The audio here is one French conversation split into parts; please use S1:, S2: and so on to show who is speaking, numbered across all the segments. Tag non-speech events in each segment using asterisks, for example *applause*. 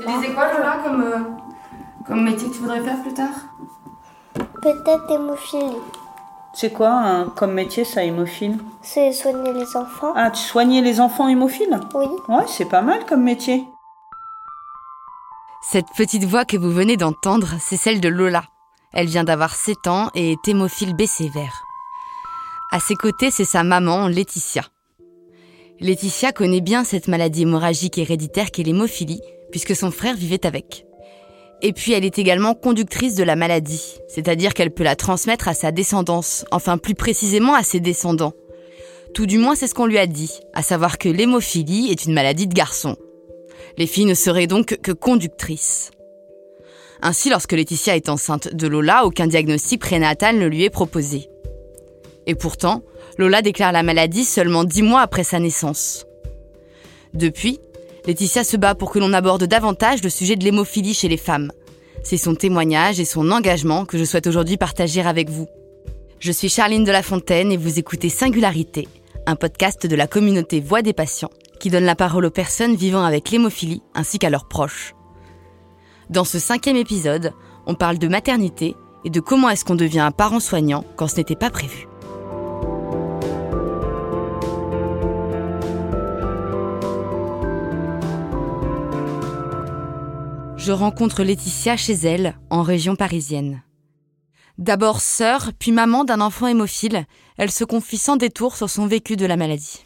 S1: Tu disais quoi, Lola, comme, euh, comme métier que tu voudrais faire plus tard?
S2: Peut-être hémophilie.
S3: C'est quoi un- comme métier ça, hémophile?
S2: C'est soigner les enfants.
S3: Ah, tu soignais les enfants hémophiles?
S2: Oui.
S3: Ouais, c'est pas mal comme métier.
S4: Cette petite voix que vous venez d'entendre, c'est celle de Lola. Elle vient d'avoir 7 ans et est hémophile B sévère. À ses côtés, c'est sa maman, Laetitia. Laetitia connaît bien cette maladie hémorragique héréditaire qu'est l'hémophilie, puisque son frère vivait avec. Et puis elle est également conductrice de la maladie, c'est-à-dire qu'elle peut la transmettre à sa descendance, enfin plus précisément à ses descendants. Tout du moins c'est ce qu'on lui a dit, à savoir que l'hémophilie est une maladie de garçon. Les filles ne seraient donc que conductrices. Ainsi, lorsque Laetitia est enceinte de Lola, aucun diagnostic prénatal ne lui est proposé. Et pourtant, Lola déclare la maladie seulement dix mois après sa naissance. Depuis, Laetitia se bat pour que l'on aborde davantage le sujet de l'hémophilie chez les femmes. C'est son témoignage et son engagement que je souhaite aujourd'hui partager avec vous. Je suis Charline de la Fontaine et vous écoutez Singularité, un podcast de la communauté Voix des patients qui donne la parole aux personnes vivant avec l'hémophilie ainsi qu'à leurs proches. Dans ce cinquième épisode, on parle de maternité et de comment est-ce qu'on devient un parent soignant quand ce n'était pas prévu. Je rencontre Laetitia chez elle, en région parisienne. D'abord sœur, puis maman d'un enfant hémophile, elle se confie sans détour sur son vécu de la maladie.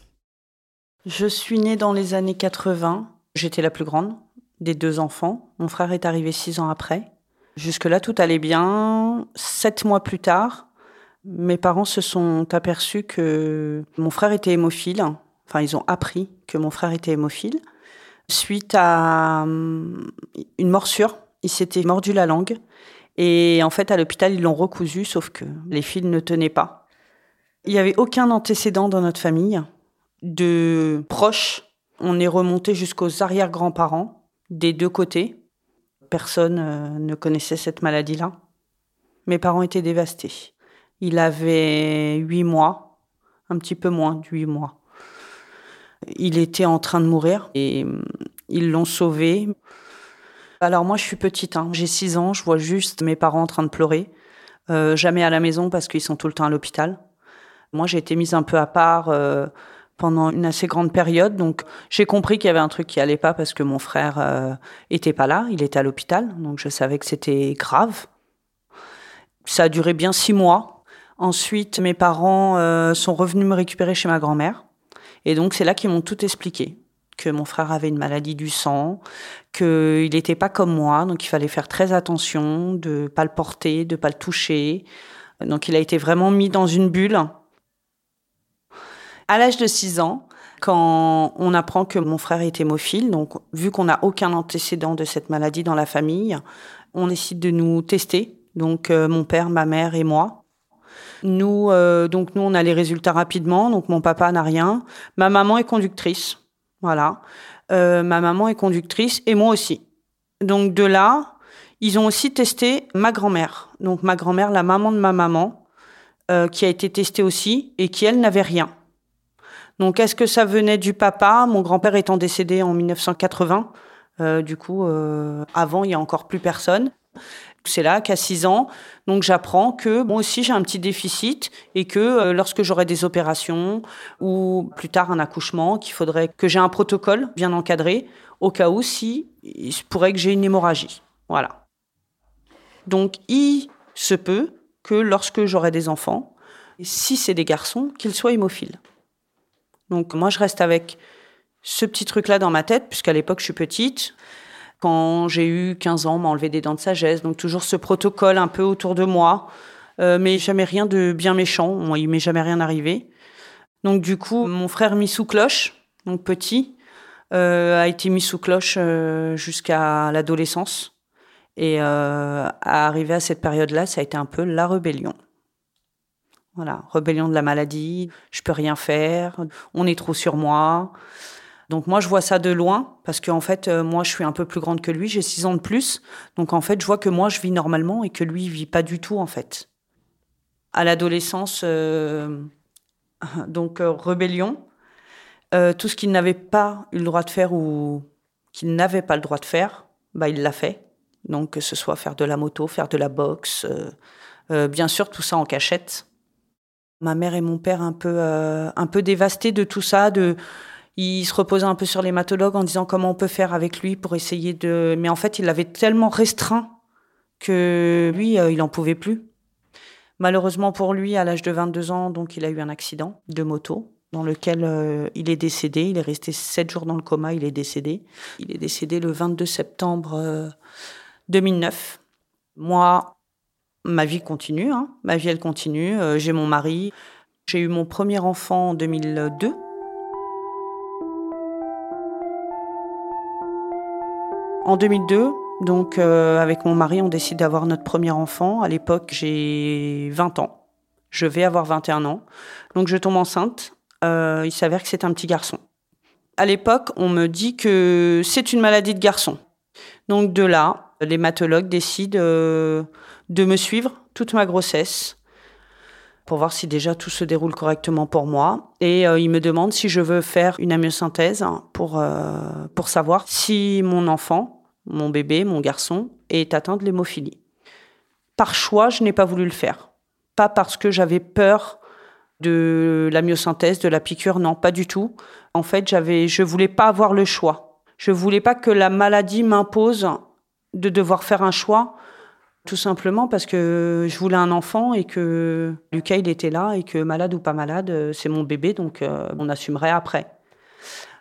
S3: Je suis née dans les années 80. J'étais la plus grande des deux enfants. Mon frère est arrivé six ans après. Jusque-là, tout allait bien. Sept mois plus tard, mes parents se sont aperçus que mon frère était hémophile. Enfin, ils ont appris que mon frère était hémophile. Suite à hum, une morsure, il s'était mordu la langue. Et en fait, à l'hôpital, ils l'ont recousu, sauf que les fils ne tenaient pas. Il n'y avait aucun antécédent dans notre famille de proches. On est remonté jusqu'aux arrière-grands-parents des deux côtés. Personne euh, ne connaissait cette maladie-là. Mes parents étaient dévastés. Il avait huit mois, un petit peu moins de huit mois. Il était en train de mourir et hum, ils l'ont sauvé. Alors moi, je suis petite, hein. j'ai six ans, je vois juste mes parents en train de pleurer. Euh, jamais à la maison parce qu'ils sont tout le temps à l'hôpital. Moi, j'ai été mise un peu à part euh, pendant une assez grande période, donc j'ai compris qu'il y avait un truc qui allait pas parce que mon frère euh, était pas là, il était à l'hôpital, donc je savais que c'était grave. Ça a duré bien six mois. Ensuite, mes parents euh, sont revenus me récupérer chez ma grand-mère, et donc c'est là qu'ils m'ont tout expliqué que mon frère avait une maladie du sang, qu'il n'était pas comme moi, donc il fallait faire très attention de pas le porter, de pas le toucher. Donc il a été vraiment mis dans une bulle. À l'âge de 6 ans, quand on apprend que mon frère est hémophile, donc vu qu'on n'a aucun antécédent de cette maladie dans la famille, on décide de nous tester. Donc euh, mon père, ma mère et moi. Nous, euh, donc nous, on a les résultats rapidement. Donc mon papa n'a rien. Ma maman est conductrice. Voilà. Euh, ma maman est conductrice et moi aussi. Donc de là, ils ont aussi testé ma grand-mère. Donc ma grand-mère, la maman de ma maman, euh, qui a été testée aussi et qui, elle, n'avait rien. Donc est-ce que ça venait du papa? Mon grand-père étant décédé en 1980. Euh, du coup, avant, il y a encore plus personne. C'est là qu'à 6 ans, donc j'apprends que moi aussi j'ai un petit déficit et que euh, lorsque j'aurai des opérations ou plus tard un accouchement, qu'il faudrait que j'ai un protocole bien encadré au cas où si il se pourrait que j'ai une hémorragie. Voilà. Donc il se peut que lorsque j'aurai des enfants, si c'est des garçons, qu'ils soient hémophiles. Donc moi je reste avec ce petit truc-là dans ma tête, puisqu'à l'époque je suis petite. Quand j'ai eu 15 ans, m'a enlevé des dents de sagesse, donc toujours ce protocole un peu autour de moi, euh, mais jamais rien de bien méchant, Moi, il m'est jamais rien arrivé. Donc du coup, mon frère mis sous cloche, donc petit, euh, a été mis sous cloche euh, jusqu'à l'adolescence. Et à arriver à cette période-là, ça a été un peu la rébellion. Voilà, rébellion de la maladie, je peux rien faire, on est trop sur moi. Donc moi, je vois ça de loin, parce qu'en fait, euh, moi, je suis un peu plus grande que lui, j'ai six ans de plus. Donc en fait, je vois que moi, je vis normalement et que lui, il vit pas du tout, en fait. À l'adolescence, euh, *laughs* donc euh, rébellion, euh, tout ce qu'il n'avait pas eu le droit de faire ou qu'il n'avait pas le droit de faire, bah, il l'a fait. Donc, que ce soit faire de la moto, faire de la boxe, bien sûr, tout ça en cachette. Ma mère et mon père un peu, un peu dévastés de tout ça, de, il se reposait un peu sur l'hématologue en disant comment on peut faire avec lui pour essayer de. Mais en fait, il l'avait tellement restreint que lui, euh, il en pouvait plus. Malheureusement pour lui, à l'âge de 22 ans, donc il a eu un accident de moto dans lequel euh, il est décédé. Il est resté sept jours dans le coma, il est décédé. Il est décédé le 22 septembre 2009. Euh, Moi, ma vie continue, hein. ma vie elle continue. J'ai mon mari. J'ai eu mon premier enfant en 2002 En 2002, donc euh, avec mon mari, on décide d'avoir notre premier enfant. À l'époque, j'ai 20 ans. Je vais avoir 21 ans. Donc je tombe enceinte. Euh, il s'avère que c'est un petit garçon. À l'époque, on me dit que c'est une maladie de garçon. Donc de là, l'hématologue décide euh, de me suivre toute ma grossesse pour voir si déjà tout se déroule correctement pour moi. Et euh, il me demande si je veux faire une amyosynthèse pour, pour savoir si mon enfant mon bébé, mon garçon, est atteint de l'hémophilie. Par choix, je n'ai pas voulu le faire. Pas parce que j'avais peur de la myosynthèse, de la piqûre, non, pas du tout. En fait, j'avais, je voulais pas avoir le choix. Je voulais pas que la maladie m'impose de devoir faire un choix, tout simplement parce que je voulais un enfant et que Lucas il était là et que malade ou pas malade, c'est mon bébé, donc euh, on assumerait après.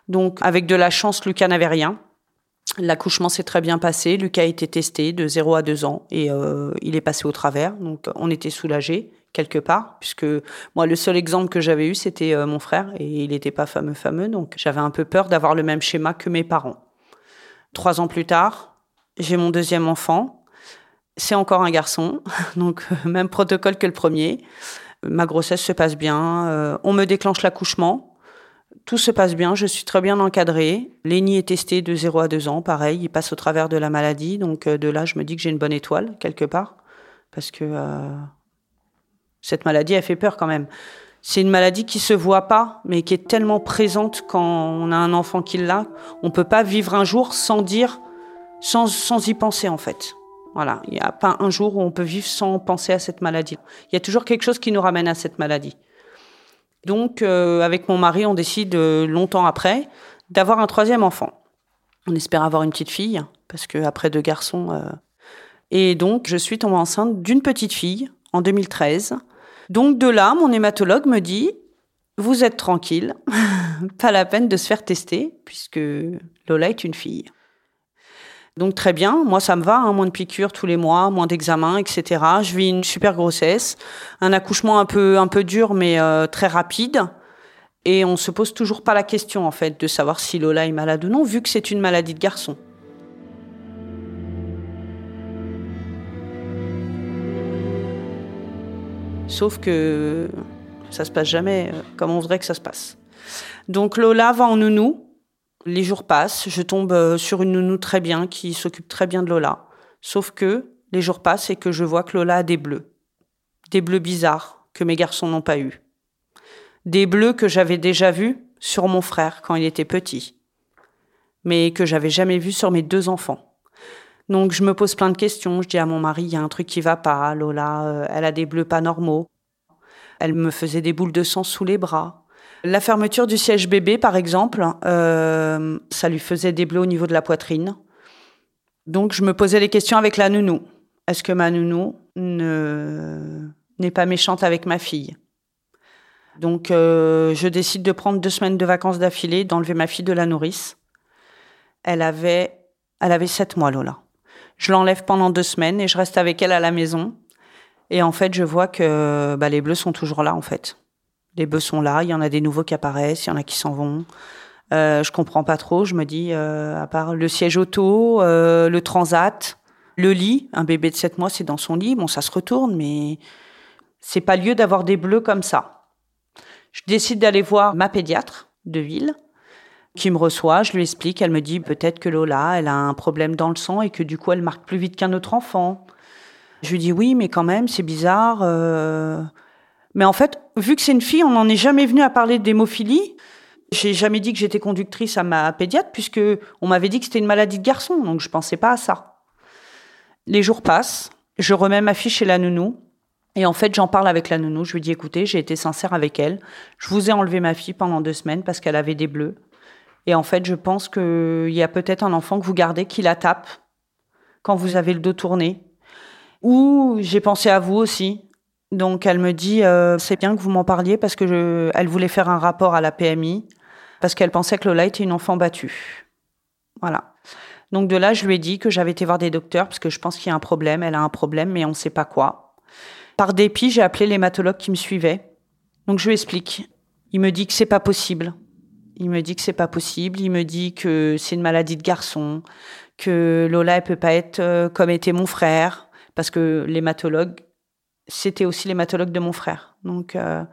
S3: Donc avec de la chance, Lucas n'avait rien. L'accouchement s'est très bien passé. Lucas a été testé de 0 à 2 ans et euh, il est passé au travers. Donc on était soulagés quelque part, puisque moi le seul exemple que j'avais eu c'était euh, mon frère et il n'était pas fameux fameux, donc j'avais un peu peur d'avoir le même schéma que mes parents. Trois ans plus tard, j'ai mon deuxième enfant. C'est encore un garçon, *laughs* donc *laughs* même protocole que le premier. Ma grossesse se passe bien. Euh, on me déclenche l'accouchement. Tout se passe bien, je suis très bien encadrée. Lénie est testée de 0 à 2 ans, pareil, il passe au travers de la maladie. Donc euh, de là, je me dis que j'ai une bonne étoile, quelque part. Parce que euh, cette maladie, elle fait peur quand même. C'est une maladie qui se voit pas, mais qui est tellement présente quand on a un enfant qui l'a. On peut pas vivre un jour sans dire, sans, sans y penser en fait. Voilà, il n'y a pas un jour où on peut vivre sans penser à cette maladie. Il y a toujours quelque chose qui nous ramène à cette maladie. Donc, euh, avec mon mari, on décide euh, longtemps après d'avoir un troisième enfant. On espère avoir une petite fille, parce qu'après deux garçons. Euh, et donc, je suis tombée enceinte d'une petite fille en 2013. Donc, de là, mon hématologue me dit Vous êtes tranquille, *laughs* pas la peine de se faire tester, puisque Lola est une fille. Donc très bien, moi ça me va, hein, moins de piqûres tous les mois, moins d'examens, etc. Je vis une super grossesse, un accouchement un peu un peu dur mais euh, très rapide. Et on se pose toujours pas la question en fait de savoir si Lola est malade ou non, vu que c'est une maladie de garçon. Sauf que ça se passe jamais euh, comme on voudrait que ça se passe. Donc Lola va en nounou, les jours passent, je tombe euh, sur une nounou très bien qui s'occupe très bien de Lola. Sauf que les jours passent et que je vois que Lola a des bleus. Des bleus bizarres que mes garçons n'ont pas eus. Des bleus que j'avais déjà vus sur mon frère quand il était petit, mais que j'avais jamais vus sur mes deux enfants. Donc je me pose plein de questions, je dis à mon mari, il y a un truc qui va pas, Lola, euh, elle a des bleus pas normaux. Elle me faisait des boules de sang sous les bras. La fermeture du siège bébé, par exemple, euh, ça lui faisait des bleus au niveau de la poitrine. Donc, je me posais les questions avec la nounou. Est-ce que ma nounou n'est pas méchante avec ma fille? Donc, euh, je décide de prendre deux semaines de vacances d'affilée, d'enlever ma fille de la nourrice. Elle avait, elle avait sept mois, Lola. Je l'enlève pendant deux semaines et je reste avec elle à la maison. Et en fait, je vois que bah, les bleus sont toujours là, en fait. Les bœufs sont là, il y en a des nouveaux qui apparaissent, il y en a qui s'en vont. Euh, je comprends pas trop. Je me dis, euh, à part le siège auto, euh, le transat, le lit, un bébé de 7 mois, c'est dans son lit. Bon, ça se retourne, mais c'est pas lieu d'avoir des bleus comme ça. Je décide d'aller voir ma pédiatre de ville qui me reçoit. Je lui explique. Elle me dit peut-être que Lola, elle a un problème dans le sang et que du coup, elle marque plus vite qu'un autre enfant. Je lui dis oui, mais quand même, c'est bizarre. Euh, mais en fait, vu que c'est une fille, on n'en est jamais venu à parler d'hémophilie. J'ai jamais dit que j'étais conductrice à ma pédiatre puisque on m'avait dit que c'était une maladie de garçon, donc je pensais pas à ça. Les jours passent, je remets ma fille chez la nounou et en fait j'en parle avec la nounou. Je lui dis écoutez, j'ai été sincère avec elle. Je vous ai enlevé ma fille pendant deux semaines parce qu'elle avait des bleus. Et en fait, je pense qu'il y a peut-être un enfant que vous gardez qui la tape quand vous avez le dos tourné. Ou j'ai pensé à vous aussi. Donc elle me dit euh, c'est bien que vous m'en parliez parce que je, elle voulait faire un rapport à la PMI parce qu'elle pensait que Lola était une enfant battue. Voilà. Donc de là, je lui ai dit que j'avais été voir des docteurs parce que je pense qu'il y a un problème, elle a un problème, mais on ne sait pas quoi. Par dépit, j'ai appelé l'hématologue qui me suivait. Donc je lui explique. Il me dit que c'est pas possible. Il me dit que c'est pas possible. Il me dit que c'est une maladie de garçon, que Lola elle peut pas être euh, comme était mon frère, parce que l'hématologue, c'était aussi l'hématologue de mon frère. Donc euh,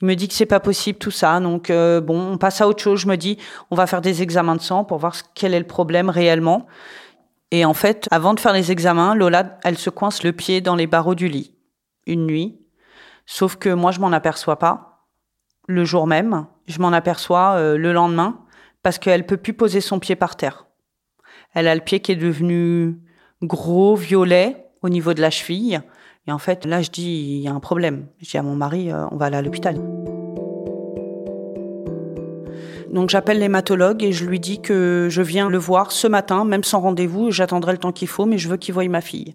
S3: il me dit que c'est pas possible tout ça. Donc euh, bon, on passe à autre chose. Je me dis, on va faire des examens de sang pour voir quel est le problème réellement. Et en fait, avant de faire les examens, Lola, elle se coince le pied dans les barreaux du lit une nuit. Sauf que moi, je m'en aperçois pas le jour même. Je m'en aperçois euh, le lendemain parce qu'elle peut plus poser son pied par terre. Elle a le pied qui est devenu gros, violet au niveau de la cheville. Et en fait, là, je dis, il y a un problème. Je dis à mon mari, euh, on va aller à l'hôpital. Donc j'appelle l'hématologue et je lui dis que je viens le voir ce matin, même sans rendez-vous, j'attendrai le temps qu'il faut, mais je veux qu'il voie ma fille.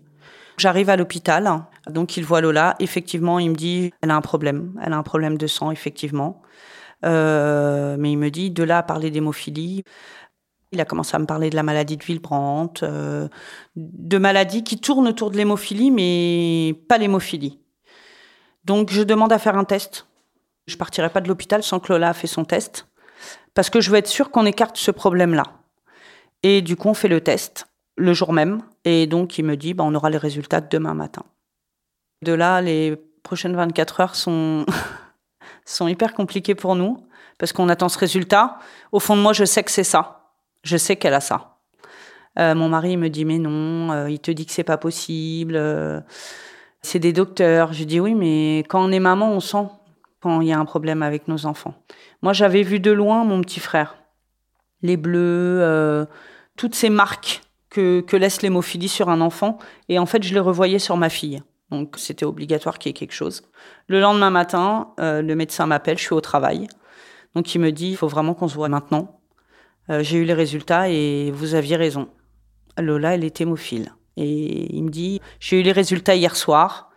S3: J'arrive à l'hôpital, donc il voit Lola. Effectivement, il me dit, elle a un problème, elle a un problème de sang, effectivement. Euh, mais il me dit, de là à parler d'hémophilie, il a commencé à me parler de la maladie de Villebrandt, euh, de maladies qui tournent autour de l'hémophilie, mais pas l'hémophilie. Donc je demande à faire un test. Je partirai pas de l'hôpital sans que Lola ait fait son test, parce que je veux être sûre qu'on écarte ce problème-là. Et du coup, on fait le test le jour même, et donc il me dit, bah, on aura les résultats demain matin. De là, les prochaines 24 heures sont, *laughs* sont hyper compliquées pour nous, parce qu'on attend ce résultat. Au fond de moi, je sais que c'est ça je sais qu'elle a ça. Euh, mon mari me dit mais non, euh, il te dit que c'est pas possible. Euh, c'est des docteurs. Je dis oui, mais quand on est maman, on sent quand il y a un problème avec nos enfants. Moi, j'avais vu de loin mon petit frère, les bleus, toutes ces marques que, que laisse l'hémophilie sur un enfant, et en fait, je les revoyais sur ma fille. Donc, c'était obligatoire qu'il y ait quelque chose. Le lendemain matin, le médecin m'appelle, je suis au travail. Donc, il me dit, il faut vraiment qu'on se voit maintenant. Euh, j'ai eu les résultats et vous aviez raison. Lola, elle est hémophile. Et il me dit, j'ai eu les résultats hier soir.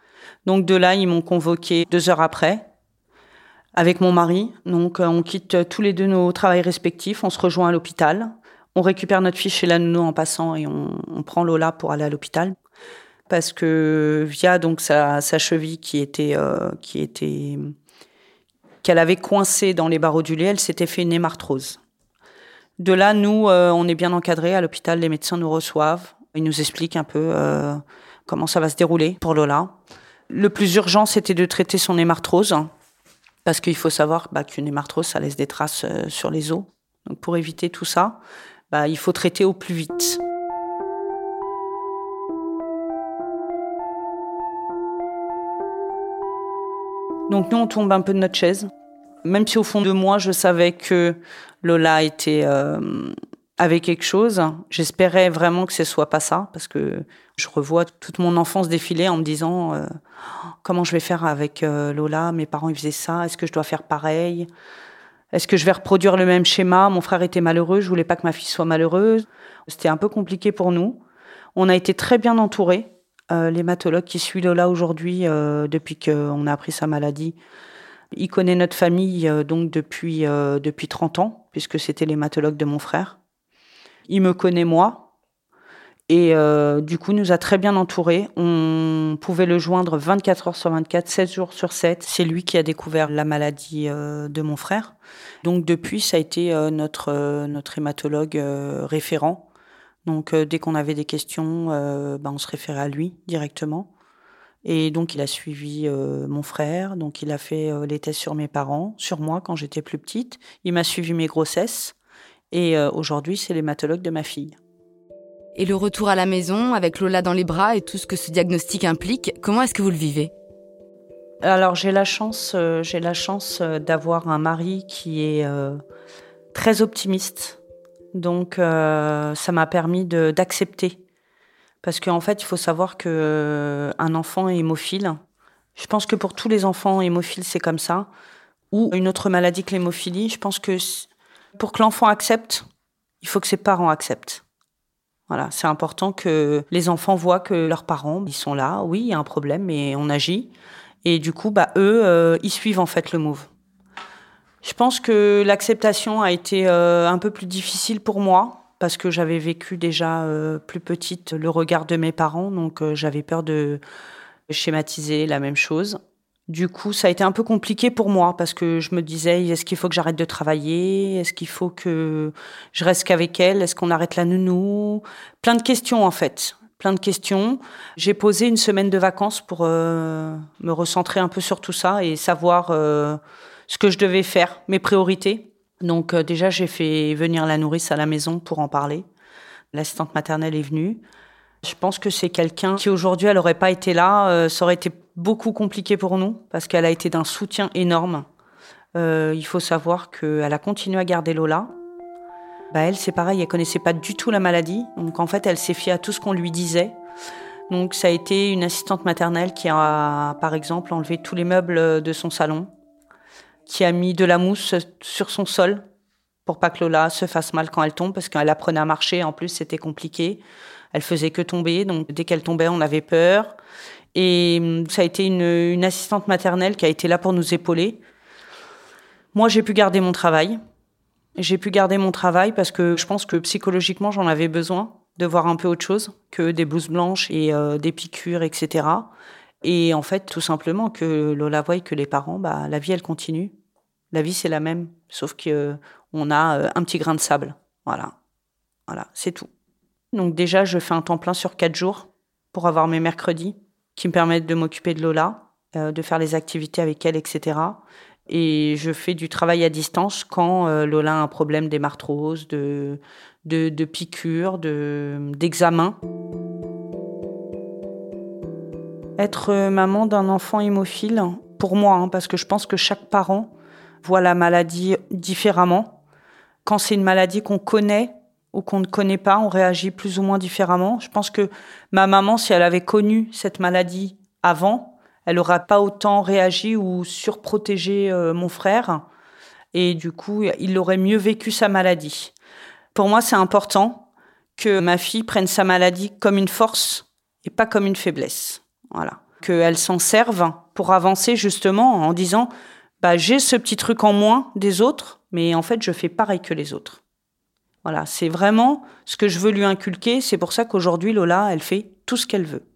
S3: Donc de là, ils m'ont convoqué deux heures après avec mon mari. Donc euh, on quitte tous les deux nos travails respectifs, on se rejoint à l'hôpital. On récupère notre fille chez la nounou en passant et on, prend Lola pour aller à l'hôpital parce que via donc sa, cheville qui était euh, qui était qu'elle avait coincé dans les barreaux du lait, elle s'était fait une hémarthrose. De là, nous, euh, on est bien encadrés à l'hôpital. Les médecins nous reçoivent. Ils nous expliquent un peu euh, comment ça va se dérouler pour Lola. Le plus urgent, c'était de traiter son hémarthrose. Parce qu'il faut savoir bah, qu'une hémarthrose, ça laisse des traces euh, sur les os. Donc pour éviter tout ça, bah, il faut traiter au plus vite. Donc nous, on tombe un peu de notre chaise. Même si au fond de moi, je savais que Lola était euh, avait quelque chose, j'espérais vraiment que ce soit pas ça, parce que je revois toute mon enfance défiler en me disant euh, comment je vais faire avec euh, Lola? Mes parents ils faisaient ça. Est-ce que je dois faire pareil? Est-ce que je vais reproduire le même schéma? Mon frère était malheureux. Je voulais pas que ma fille soit malheureuse. C'était un peu compliqué pour nous. On a été très bien entourés. L'hématologue qui suit Lola aujourd'hui, depuis qu'on a appris sa maladie, il connaît notre famille euh, donc depuis, euh, depuis 30 ans, puisque c'était l'hématologue de mon frère. Il me connaît moi. Et euh, du coup, nous a très bien entourés. On pouvait le joindre 24 heures sur 24, 7 jours sur 7. C'est lui qui a découvert la maladie de mon frère. Donc depuis, ça a été notre, notre hématologue référent. Donc dès qu'on avait des questions, ben, on se référait à lui directement. Et donc, il a suivi euh, mon frère, donc il a fait euh, les tests sur mes parents, sur moi quand j'étais plus petite. Il m'a suivi mes grossesses. Et euh, aujourd'hui, c'est l'hématologue de ma fille.
S4: Et le retour à la maison avec Lola dans les bras et tout ce que ce diagnostic implique, comment est-ce que vous le vivez?
S3: Alors j'ai la chance, j'ai la chance d'avoir un mari qui est très optimiste. Donc ça m'a permis d'accepter. Parce qu'en fait, il faut savoir que un enfant est hémophile. Je pense que pour tous les enfants hémophiles, c'est comme ça. Ou une autre maladie que l'hémophilie. Je pense que pour que l'enfant accepte, il faut que ses parents acceptent. Voilà, c'est important que les enfants voient que leurs parents, ils sont là. Oui, il y a un problème, mais on agit. Et du coup, bah, eux, euh, ils suivent en fait le move. Je pense que l'acceptation a été euh, un peu plus difficile pour moi parce que j'avais vécu déjà euh, plus petite le regard de mes parents, donc j'avais peur de schématiser la même chose. Du coup, ça a été un peu compliqué pour moi parce que je me disais est-ce qu'il faut que j'arrête de travailler? Est-ce qu'il faut que je reste qu'avec elle? Est-ce qu'on arrête la nounou? Plein de questions en fait plein de questions. J'ai posé une semaine de vacances pour euh, me recentrer un peu sur tout ça et savoir euh, ce que je devais faire, mes priorités. Donc euh, déjà, j'ai fait venir la nourrice à la maison pour en parler. L'assistante maternelle est venue. Je pense que c'est quelqu'un qui aujourd'hui, elle n'aurait pas été là. ça aurait été beaucoup compliqué pour nous parce qu'elle a été d'un soutien énorme. il faut savoir qu'elle a continué à garder Lola bah elle, c'est pareil, elle connaissait pas du tout la maladie. Donc en fait, elle s'est fiée à tout ce qu'on lui disait. Donc ça a été une assistante maternelle qui a, par exemple, enlevé tous les meubles de son salon, qui a mis de la mousse sur son sol pour pas que Lola se fasse mal quand elle tombe, parce qu'elle apprenait à marcher. En plus, c'était compliqué. Elle faisait que tomber, donc dès qu'elle tombait, on avait peur. Et hum, ça a été une, une assistante maternelle qui a été là pour nous épauler. Moi, j'ai pu garder mon travail. J'ai pu garder mon travail parce que je pense que psychologiquement, j'en avais besoin de voir un peu autre chose que des blouses blanches et euh, des piqûres, etc. Et en fait, tout simplement que Lola voit que les parents, bah, la vie, elle continue. La vie, c'est la même, sauf qu'on euh, a euh, un petit grain de sable. Voilà. Voilà, c'est tout. Donc déjà, je fais un temps plein sur quatre jours pour avoir mes mercredis qui me permettent de m'occuper de Lola, de faire les activités avec elle, etc et je fais du travail à distance quand euh, Lola a un problème d'hémarthrose, de, de, de piqûres, d'examen. Être euh, maman d'un enfant hémophile, pour moi, hein, parce que je pense que chaque parent voit la maladie différemment. Quand c'est une maladie qu'on connaît ou qu'on ne connaît pas, on réagit plus ou moins différemment. Je pense que ma maman, si elle avait connu cette maladie avant, elle n'aura pas autant réagi ou surprotégé euh, mon frère. Et du coup, il aurait mieux vécu sa maladie. Pour moi, c'est important que ma fille prenne sa maladie comme une force et pas comme une faiblesse. Voilà. Qu'elle s'en serve pour avancer justement en disant bah, j'ai ce petit truc en moins des autres, mais en fait, je fais pareil que les autres. Voilà, c'est vraiment ce que je veux lui inculquer. C'est pour ça qu'aujourd'hui, Lola, elle fait tout ce qu'elle veut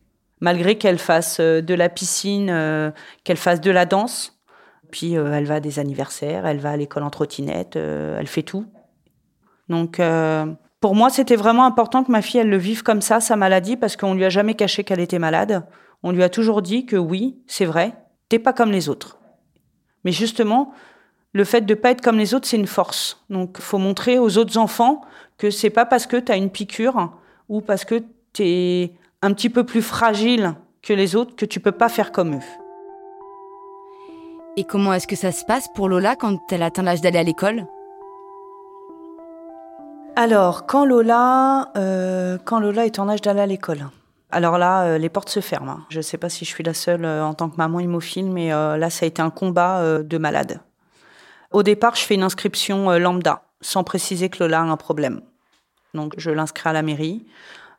S3: malgré qu'elle fasse euh, de la piscine, euh, qu'elle fasse de la danse. Puis euh, elle va à des anniversaires, elle va à l'école en trottinette, elle fait tout. Donc pour moi, c'était vraiment important que ma fille, elle le vive comme ça, sa maladie, parce qu'on lui a jamais caché qu'elle était malade. On lui a toujours dit que oui, c'est vrai, t'es pas comme les autres. Mais justement, le fait de pas être comme les autres, c'est une force. Donc, faut montrer aux autres enfants que c'est pas parce que tu as une piqûre ou parce que tu es un petit peu plus fragile que les autres que tu peux pas faire comme eux.
S4: Et comment est-ce que ça se passe pour Lola quand elle atteint l'âge d'aller à l'école?
S3: Alors, quand Lola, euh, quand Lola est en âge d'aller à l'école, alors là, euh, les portes se ferment. Je ne sais pas si je suis la seule euh, en tant que maman hémophile, mais là, ça a été un combat de malade. Au départ, je fais une inscription lambda, sans préciser que Lola a un problème. Donc, je l'inscris à la mairie.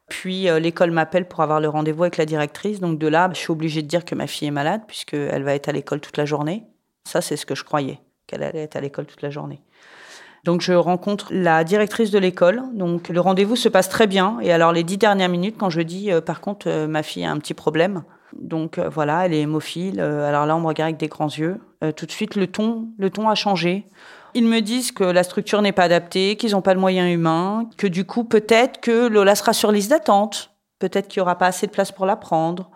S3: Puis euh, l'école m'appelle pour avoir le rendez-vous avec la directrice. Donc de là, je suis obligée de dire que ma fille est malade puisqu'elle va être à l'école toute la journée. Ça, c'est ce que je croyais, qu'elle allait être à l'école toute la journée. Donc je rencontre la directrice de l'école. Donc le rendez-vous se passe très bien. Et alors les dix dernières minutes, quand je dis, euh, par contre, euh, ma fille a un petit problème. Donc voilà, elle est hémophile. alors là, on me regarde avec des grands yeux. tout de suite, le ton, le ton a changé. Ils me disent que la structure n'est pas adaptée, qu'ils n'ont pas le moyen humain, que du coup, peut-être que Lola sera sur liste d'attente. Peut-être qu'il n'y aura pas assez de place pour la prendre.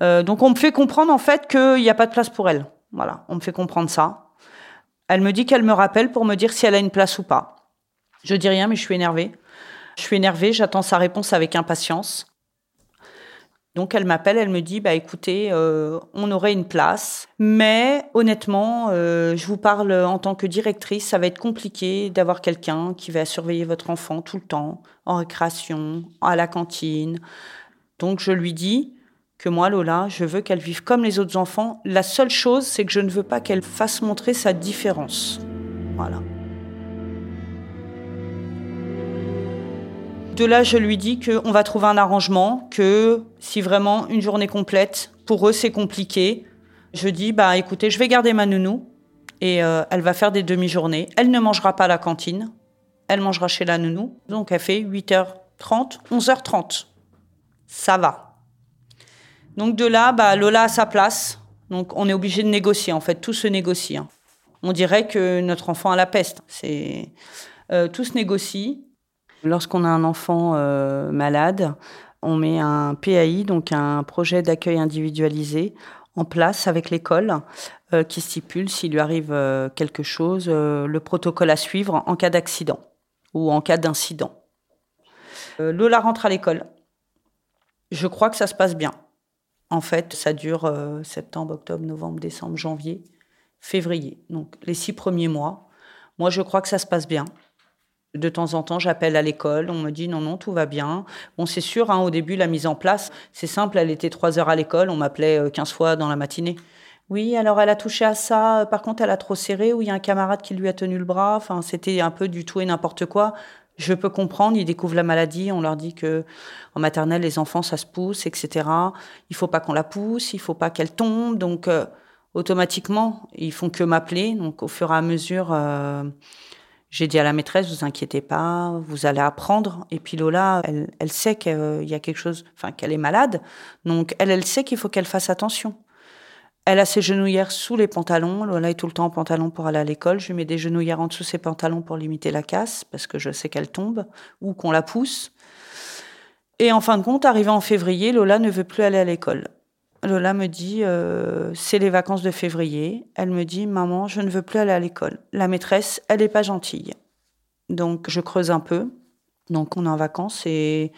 S3: Euh, donc, on me fait comprendre, en fait, qu'il n'y a pas de place pour elle. Voilà, on me fait comprendre ça. Elle me dit qu'elle me rappelle pour me dire si elle a une place ou pas. Je dis rien, mais je suis énervée. Je suis énervée, j'attends sa réponse avec impatience. Donc elle m'appelle, elle me dit bah écoutez, euh, on aurait une place, mais honnêtement, euh, je vous parle en tant que directrice, ça va être compliqué d'avoir quelqu'un qui va surveiller votre enfant tout le temps, en récréation, à la cantine. Donc je lui dis que moi Lola, je veux qu'elle vive comme les autres enfants. La seule chose, c'est que je ne veux pas qu'elle fasse montrer sa différence. Voilà. De là, je lui dis qu'on va trouver un arrangement, que si vraiment une journée complète, pour eux, c'est compliqué, je dis, bah écoutez, je vais garder ma nounou et euh, elle va faire des demi-journées. Elle ne mangera pas à la cantine, elle mangera chez la nounou. Donc elle fait 8h30, 11h30. Ça va. Donc de là, bah, Lola a sa place. Donc on est obligé de négocier, en fait, tout se négocie. Hein. On dirait que notre enfant a la peste. Euh, Tout se négocie. Lorsqu'on a un enfant euh, malade, on met un PAI, donc un projet d'accueil individualisé, en place avec l'école euh, qui stipule s'il lui arrive quelque chose, le protocole à suivre en cas d'accident ou en cas d'incident. Lola rentre à l'école. Je crois que ça se passe bien. En fait, ça dure septembre, octobre, novembre, décembre, janvier, février. Donc les six premiers mois. Moi, je crois que ça se passe bien. De temps en temps, j'appelle à l'école, on me dit non, non, tout va bien. Bon, c'est sûr, hein, au début, la mise en place, c'est simple, elle était trois heures à l'école, on m'appelait 15 euh, fois dans la matinée. Oui, alors elle a touché à ça, euh, par contre, elle a trop serré, ou il y a un camarade qui lui a tenu le bras, enfin, c'était un peu du tout et n'importe quoi. Je peux comprendre, ils découvrent la maladie, on leur dit que en maternelle, les enfants, ça se pousse, etc. Il faut pas qu'on la pousse, il faut pas qu'elle tombe, donc euh, automatiquement, ils font que m'appeler, donc au fur et à mesure... J'ai dit à la maîtresse, vous inquiétez pas, vous allez apprendre. Et puis Lola, elle, elle sait qu'il y a quelque chose, enfin qu'elle est malade, donc elle, elle sait qu'il faut qu'elle fasse attention. Elle a ses genouillères sous les pantalons. Lola est tout le temps en pantalon pour aller à l'école. Je lui mets des genouillères en dessous ses pantalons pour limiter la casse, parce que je sais qu'elle tombe ou qu'on la pousse. Et en fin de compte, arrivé en février, Lola ne veut plus aller à l'école. Lola me dit, euh, c'est les vacances de février. Elle me dit, maman, je ne veux plus aller à l'école. La maîtresse, elle n'est pas gentille. Donc, je creuse un peu. Donc, on est en vacances et,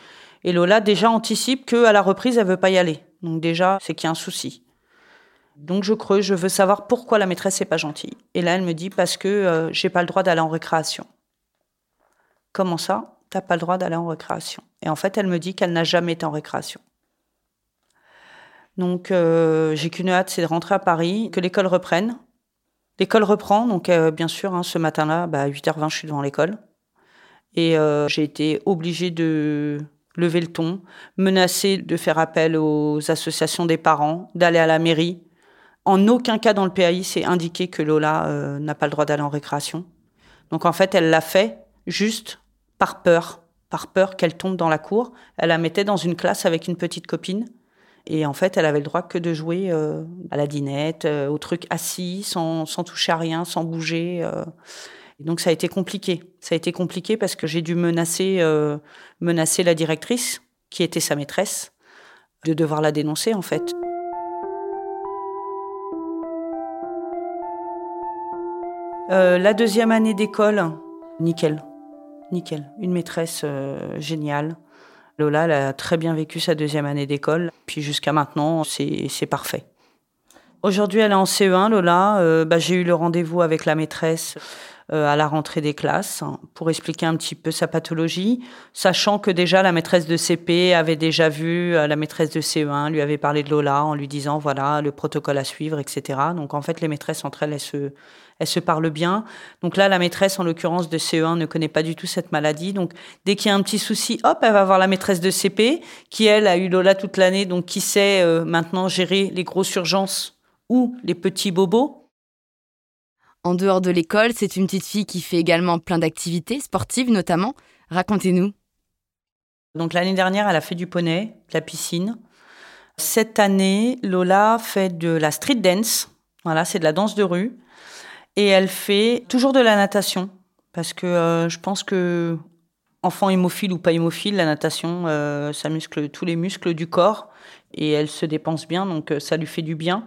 S3: et Lola déjà anticipe qu'à la reprise, elle veut pas y aller. Donc, déjà, c'est qu'il y a un souci. Donc, je creuse, je veux savoir pourquoi la maîtresse n'est pas gentille. Et là, elle me dit, parce que euh, j'ai pas le droit d'aller en récréation. Comment ça? T'as pas le droit d'aller en récréation. Et en fait, elle me dit qu'elle n'a jamais été en récréation. Donc, euh, j'ai qu'une hâte, c'est de rentrer à Paris, que l'école reprenne. L'école reprend, donc euh, bien sûr, hein, ce matin-là, bah, à 8h20, je suis devant l'école. Et j'ai été obligée de lever le ton, menacée de faire appel aux associations des parents, d'aller à la mairie. En aucun cas dans le PAI, c'est indiqué que Lola n'a pas le droit d'aller en récréation. Donc en fait, elle l'a fait juste par peur, par peur qu'elle tombe dans la cour. Elle la mettait dans une classe avec une petite copine. Et en fait, elle avait le droit que de jouer euh, à la dinette, euh, au truc assis, sans, toucher à rien, sans bouger. Euh. donc ça a été compliqué. Ça a été compliqué parce que j'ai dû menacer, menacer la directrice, qui était sa maîtresse, de devoir la dénoncer en fait. La deuxième année d'école, nickel, nickel. Une maîtresse géniale. Lola, elle a très bien vécu sa deuxième année d'école. Puis jusqu'à maintenant, c'est parfait. Aujourd'hui, elle est en CE1, Lola. Euh, bah, J'ai eu le rendez-vous avec la maîtresse euh, à la rentrée des classes hein, pour expliquer un petit peu sa pathologie, sachant que déjà la maîtresse de CP avait déjà vu euh, la maîtresse de CE1, lui avait parlé de Lola en lui disant voilà le protocole à suivre, etc. Donc en fait, les maîtresses entre elles, elles se, elle se parle bien. Donc là, la maîtresse, en l'occurrence de CE1, ne connaît pas du tout cette maladie. Donc dès qu'il y a un petit souci, hop, elle va voir la maîtresse de CP, qui elle a eu Lola toute l'année, donc qui sait euh, maintenant gérer les grosses urgences ou les petits bobos.
S4: En dehors de l'école, c'est une petite fille qui fait également plein d'activités sportives notamment. Racontez-nous.
S3: Donc l'année dernière, elle a fait du poney, de la piscine. Cette année, Lola fait de la street dance. Voilà, c'est de la danse de rue. Et elle fait toujours de la natation. Parce que euh, je pense que, enfant hémophile ou pas hémophile, la natation, euh, ça muscle tous les muscles du corps. Et elle se dépense bien, donc euh, ça lui fait du bien.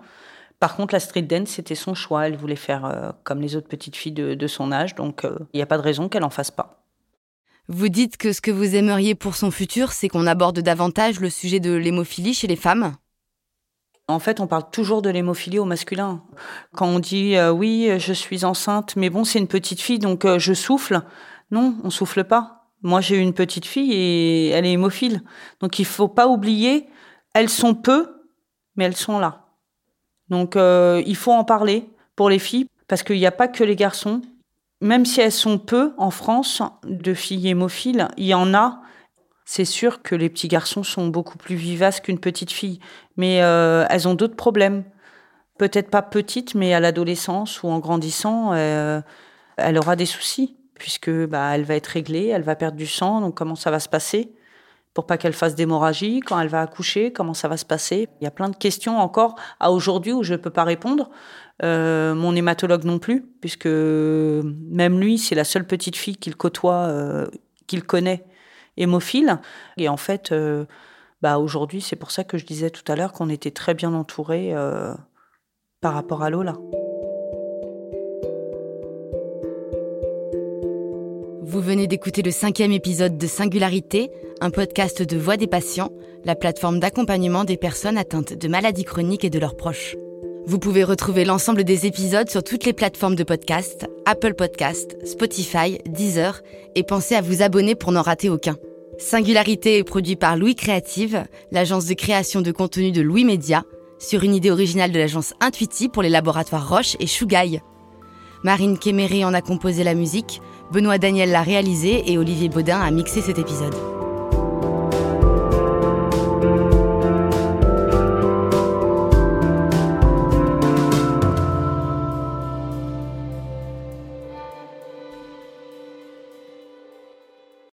S3: Par contre, la street dance, c'était son choix. Elle voulait faire comme les autres petites filles de, de son âge. Donc, il n'y a pas de raison qu'elle n'en fasse pas.
S4: Vous dites que ce que vous aimeriez pour son futur, c'est qu'on aborde davantage le sujet de l'hémophilie chez les femmes?
S3: En fait, on parle toujours de l'hémophilie au masculin. Quand on dit euh, oui, je suis enceinte, mais bon, c'est une petite fille, donc euh, je souffle. Non, on souffle pas. Moi, j'ai une petite fille et elle est hémophile. Donc, il faut pas oublier, elles sont peu, mais elles sont là. Donc, euh, il faut en parler pour les filles, parce qu'il n'y a pas que les garçons. Même si elles sont peu en France de filles hémophiles, il y en a c'est sûr que les petits garçons sont beaucoup plus vivaces qu'une petite fille, mais euh, elles ont d'autres problèmes. Peut-être pas petites, mais à l'adolescence ou en grandissant, euh, elle aura des soucis puisque bah, elle va être réglée, elle va perdre du sang. Donc comment ça va se passer? Pour pas qu'elle fasse d'hémorragie quand elle va accoucher Comment ça va se passer? Il y a plein de questions encore à aujourd'hui où je ne peux pas répondre. Euh, mon hématologue non plus, puisque même lui, c'est la seule petite fille qu'il côtoie, qu'il connaît hémophile. Et en fait, euh, bah aujourd'hui, c'est pour ça que je disais tout à l'heure qu'on était très bien entouré euh, par rapport à Lola.
S4: Vous venez d'écouter le cinquième épisode de Singularité, un podcast de Voix des patients, la plateforme d'accompagnement des personnes atteintes de maladies chroniques et de leurs proches. Vous pouvez retrouver l'ensemble des épisodes sur toutes les plateformes de podcast, Apple Podcast, Spotify, Deezer, et pensez à vous abonner pour n'en rater aucun. Singularité est produit par Louis Créative, l'agence de création de contenu de Louis Média, sur une idée originale de l'agence Intuiti pour les laboratoires Roche et Chougaille. Marine Kéméré en a composé la musique, Benoît Daniel l'a réalisé et Olivier Baudin a mixé cet épisode.